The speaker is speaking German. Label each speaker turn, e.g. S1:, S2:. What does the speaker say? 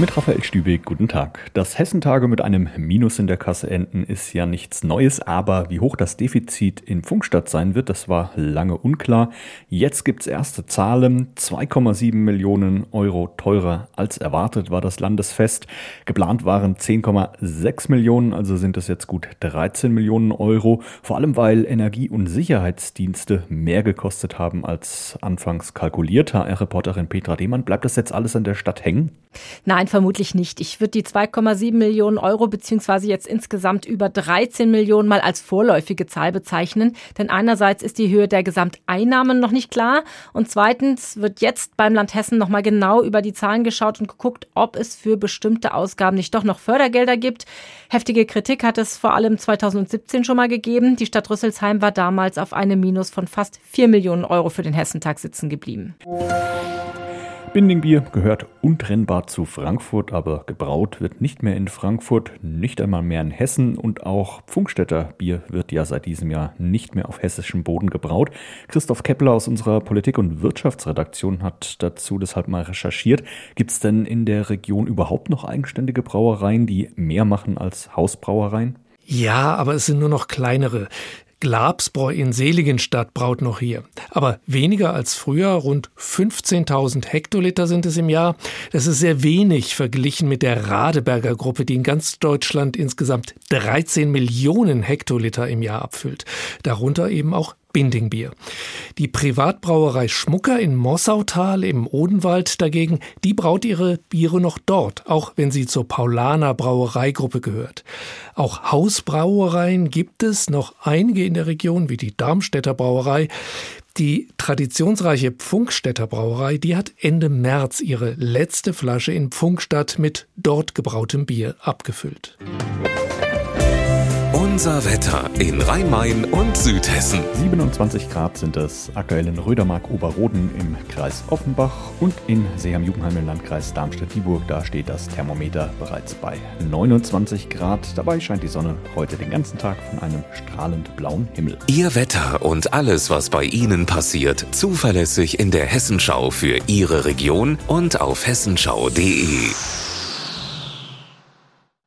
S1: Mit Raphael Stübeck, guten Tag. Dass Hessentage mit einem Minus in der Kasse enden, ist ja nichts Neues, aber wie hoch das Defizit in Funkstadt sein wird, das war lange unklar. Jetzt gibt's erste Zahlen. 2,7 Millionen Euro teurer als erwartet war das Landesfest. Geplant waren 10,6 Millionen, also sind es jetzt gut 13 Millionen Euro. Vor allem, weil Energie- und Sicherheitsdienste mehr gekostet haben als anfangs kalkuliert. HR-Reporterin Petra Demann, bleibt das jetzt alles an der Stadt hängen?
S2: Nein, vermutlich nicht. Ich würde die 2,7 Millionen Euro beziehungsweise jetzt insgesamt über 13 Millionen mal als vorläufige Zahl bezeichnen. Denn einerseits ist die Höhe der Gesamteinnahmen noch nicht klar und zweitens wird jetzt beim Land Hessen nochmal genau über die Zahlen geschaut und geguckt, ob es für bestimmte Ausgaben nicht doch noch Fördergelder gibt. Heftige Kritik hat es vor allem 2017 schon mal gegeben. Die Stadt Rüsselsheim war damals auf einem Minus von fast 4 Millionen Euro für den Hessentag sitzen geblieben.
S1: Bindingbier gehört untrennbar zu Frankfurt, aber gebraut wird nicht mehr in Frankfurt, nicht einmal mehr in Hessen und auch Pfungstädter Bier wird ja seit diesem Jahr nicht mehr auf hessischem Boden gebraut. Christoph Kepler aus unserer Politik- und Wirtschaftsredaktion hat dazu deshalb mal recherchiert. Gibt es denn in der Region überhaupt noch eigenständige Brauereien, die mehr machen als Hausbrauereien?
S3: Ja, aber es sind nur noch kleinere. Glabsbräu in Seligenstadt braut noch hier. Aber weniger als früher, rund 15.000 Hektoliter sind es im Jahr. Das ist sehr wenig verglichen mit der Radeberger Gruppe, die in ganz Deutschland insgesamt 13 Millionen Hektoliter im Jahr abfüllt. Darunter eben auch Bindingbier. Die Privatbrauerei Schmucker in Mossautal im Odenwald dagegen, die braut ihre Biere noch dort, auch wenn sie zur Paulaner Brauereigruppe gehört. Auch Hausbrauereien gibt es, noch einige in der Region, wie die Darmstädter Brauerei. Die traditionsreiche Pfunkstädter Brauerei, die hat Ende März ihre letzte Flasche in Pfunkstadt mit dort gebrautem Bier abgefüllt.
S4: Unser Wetter in Rhein-Main und Südhessen.
S1: 27 Grad sind es aktuell in Rödermark-Oberroden im Kreis Offenbach und in Seeham-Jugendheim im Landkreis Darmstadt-Dieburg. Da steht das Thermometer bereits bei 29 Grad. Dabei scheint die Sonne heute den ganzen Tag von einem strahlend blauen Himmel.
S4: Ihr Wetter und alles, was bei Ihnen passiert, zuverlässig in der Hessenschau für Ihre Region und auf hessenschau.de.